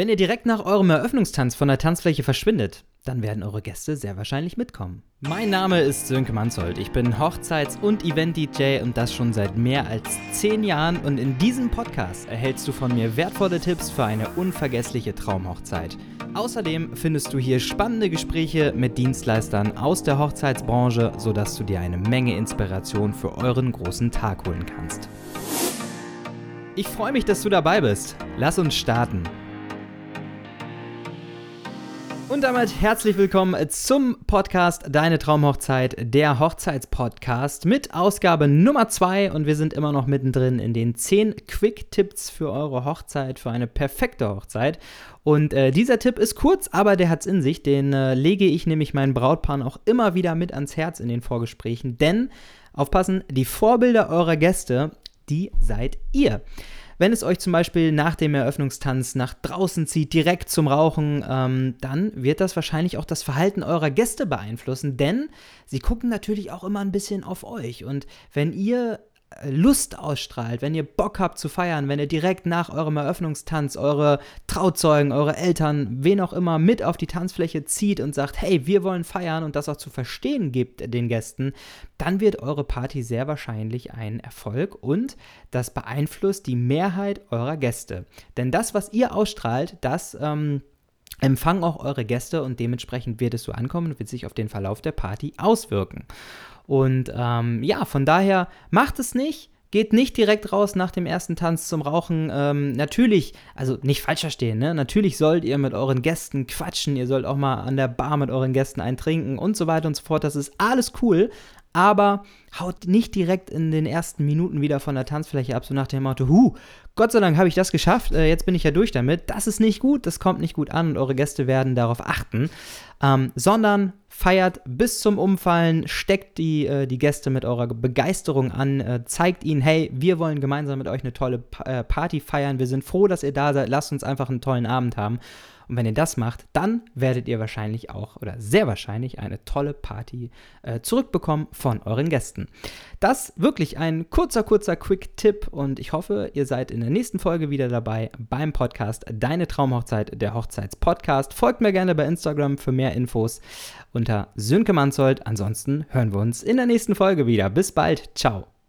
Wenn ihr direkt nach eurem Eröffnungstanz von der Tanzfläche verschwindet, dann werden eure Gäste sehr wahrscheinlich mitkommen. Mein Name ist Sönke Manzold. Ich bin Hochzeits- und Event-DJ und das schon seit mehr als zehn Jahren. Und in diesem Podcast erhältst du von mir wertvolle Tipps für eine unvergessliche Traumhochzeit. Außerdem findest du hier spannende Gespräche mit Dienstleistern aus der Hochzeitsbranche, sodass du dir eine Menge Inspiration für euren großen Tag holen kannst. Ich freue mich, dass du dabei bist. Lass uns starten. Und damit herzlich willkommen zum Podcast Deine Traumhochzeit, der Hochzeitspodcast mit Ausgabe Nummer 2 und wir sind immer noch mittendrin in den 10 Quick-Tipps für eure Hochzeit, für eine perfekte Hochzeit. Und äh, dieser Tipp ist kurz, aber der hat es in sich, den äh, lege ich nämlich meinen Brautpaaren auch immer wieder mit ans Herz in den Vorgesprächen, denn aufpassen, die Vorbilder eurer Gäste, die seid ihr. Wenn es euch zum Beispiel nach dem Eröffnungstanz nach draußen zieht, direkt zum Rauchen, ähm, dann wird das wahrscheinlich auch das Verhalten eurer Gäste beeinflussen, denn sie gucken natürlich auch immer ein bisschen auf euch. Und wenn ihr Lust ausstrahlt, wenn ihr Bock habt zu feiern, wenn ihr direkt nach eurem Eröffnungstanz eure Trauzeugen, eure Eltern, wen auch immer mit auf die Tanzfläche zieht und sagt, hey, wir wollen feiern und das auch zu verstehen gibt den Gästen, dann wird eure Party sehr wahrscheinlich ein Erfolg und das beeinflusst die Mehrheit eurer Gäste. Denn das, was ihr ausstrahlt, das ähm, empfangen auch eure Gäste und dementsprechend wird es so ankommen und wird sich auf den Verlauf der Party auswirken. Und ähm, ja, von daher macht es nicht. Geht nicht direkt raus nach dem ersten Tanz zum Rauchen. Ähm, natürlich, also nicht falsch verstehen, ne? Natürlich sollt ihr mit euren Gästen quatschen. Ihr sollt auch mal an der Bar mit euren Gästen eintrinken und so weiter und so fort. Das ist alles cool aber haut nicht direkt in den ersten Minuten wieder von der Tanzfläche ab, so nach dem Motto, hu, Gott sei Dank habe ich das geschafft, äh, jetzt bin ich ja durch damit. Das ist nicht gut, das kommt nicht gut an und eure Gäste werden darauf achten, ähm, sondern feiert bis zum Umfallen, steckt die, äh, die Gäste mit eurer Begeisterung an, äh, zeigt ihnen, hey, wir wollen gemeinsam mit euch eine tolle pa äh, Party feiern, wir sind froh, dass ihr da seid, lasst uns einfach einen tollen Abend haben. Und wenn ihr das macht, dann werdet ihr wahrscheinlich auch oder sehr wahrscheinlich eine tolle Party äh, zurückbekommen von euren Gästen. Das wirklich ein kurzer, kurzer Quick-Tipp und ich hoffe, ihr seid in der nächsten Folge wieder dabei beim Podcast Deine Traumhochzeit, der Hochzeitspodcast. Folgt mir gerne bei Instagram für mehr Infos unter Sönke Manzold. Ansonsten hören wir uns in der nächsten Folge wieder. Bis bald. Ciao.